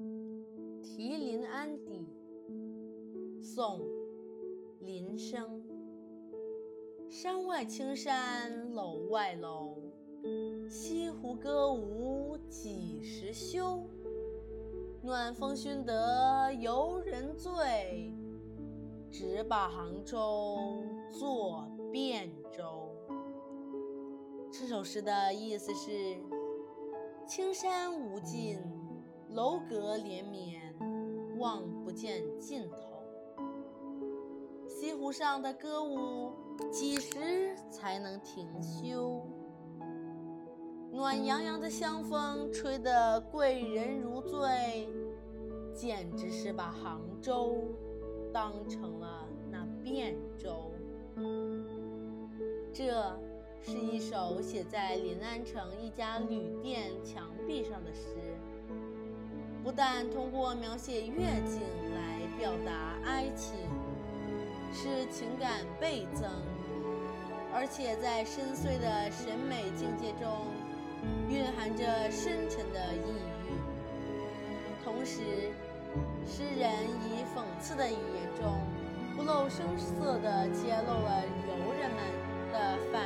《题临安邸》宋·林升。山外青山楼外楼，西湖歌舞几时休？暖风熏得游人醉，直把杭州作汴州。这首诗的意思是：青山无尽。楼阁连绵，望不见尽头。西湖上的歌舞几时才能停休？暖洋洋的香风吹得贵人如醉，简直是把杭州当成了那汴州。这是一首写在临安城一家旅店墙壁上的诗。不但通过描写月景来表达哀情使情感倍增而且在深邃的审美境界中蕴含着深沉的意义同时诗人以讽刺的语言中不露声色地揭露了游人们的反